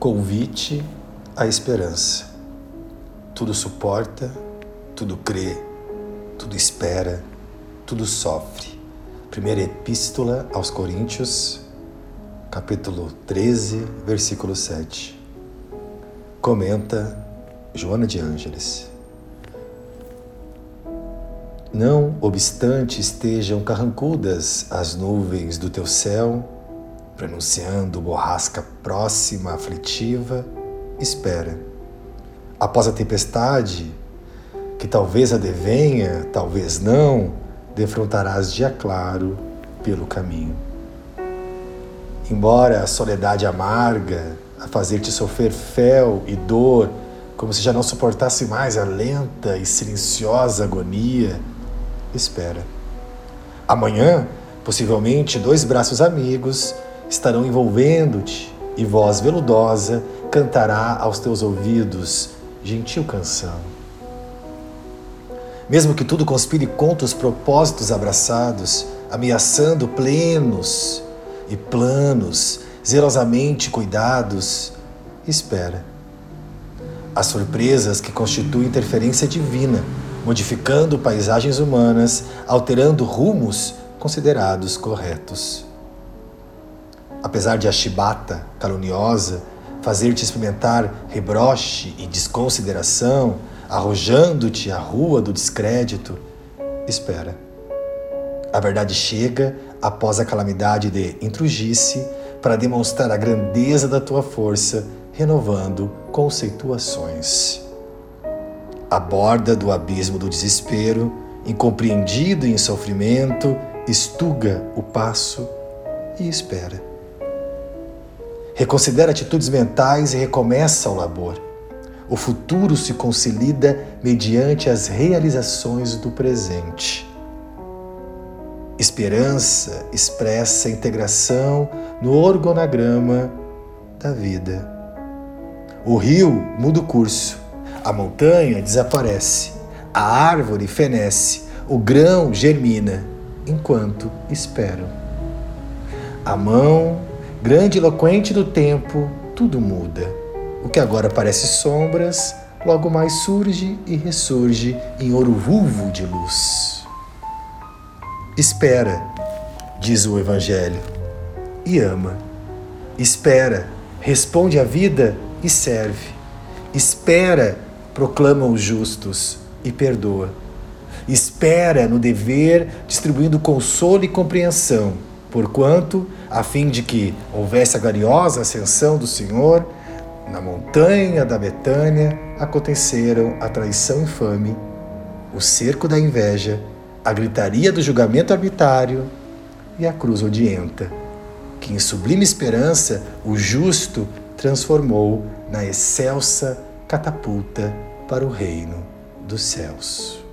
Convite à esperança. Tudo suporta, tudo crê, tudo espera, tudo sofre. Primeira Epístola aos Coríntios, capítulo 13, versículo 7. Comenta Joana de Ângeles. Não obstante estejam carrancudas as nuvens do teu céu, pronunciando borrasca próxima, aflitiva, espera. Após a tempestade, que talvez adevenha, talvez não, defrontarás dia claro pelo caminho. Embora a soledade amarga, a fazer-te sofrer fel e dor, como se já não suportasse mais a lenta e silenciosa agonia, espera. Amanhã, possivelmente, dois braços amigos estarão envolvendo-te, e voz veludosa cantará aos teus ouvidos gentil canção. Mesmo que tudo conspire contra os propósitos abraçados, ameaçando plenos e planos, zelosamente cuidados, espera. As surpresas que constituem interferência divina, modificando paisagens humanas, alterando rumos considerados corretos apesar de a chibata caluniosa fazer-te experimentar rebroche e desconsideração, arrojando-te à rua do descrédito, espera. A verdade chega após a calamidade de intrugice para demonstrar a grandeza da tua força, renovando conceituações. A borda do abismo do desespero, incompreendido em sofrimento, estuga o passo e espera. Reconsidera atitudes mentais e recomeça o labor. O futuro se consolida mediante as realizações do presente. Esperança expressa a integração no organograma da vida. O rio muda o curso, a montanha desaparece, a árvore fenece, o grão germina, enquanto esperam. A mão grande eloquente do tempo, tudo muda. O que agora parece sombras, logo mais surge e ressurge em ouro vulvo de luz. Espera, diz o Evangelho, e ama. Espera, responde à vida e serve. Espera, proclamam os justos e perdoa. Espera no dever, distribuindo consolo e compreensão Porquanto, a fim de que houvesse a gloriosa ascensão do Senhor, na montanha da Betânia aconteceram a traição infame, o cerco da inveja, a gritaria do julgamento arbitrário e a cruz odienta, que em sublime esperança o justo transformou na excelsa catapulta para o reino dos céus.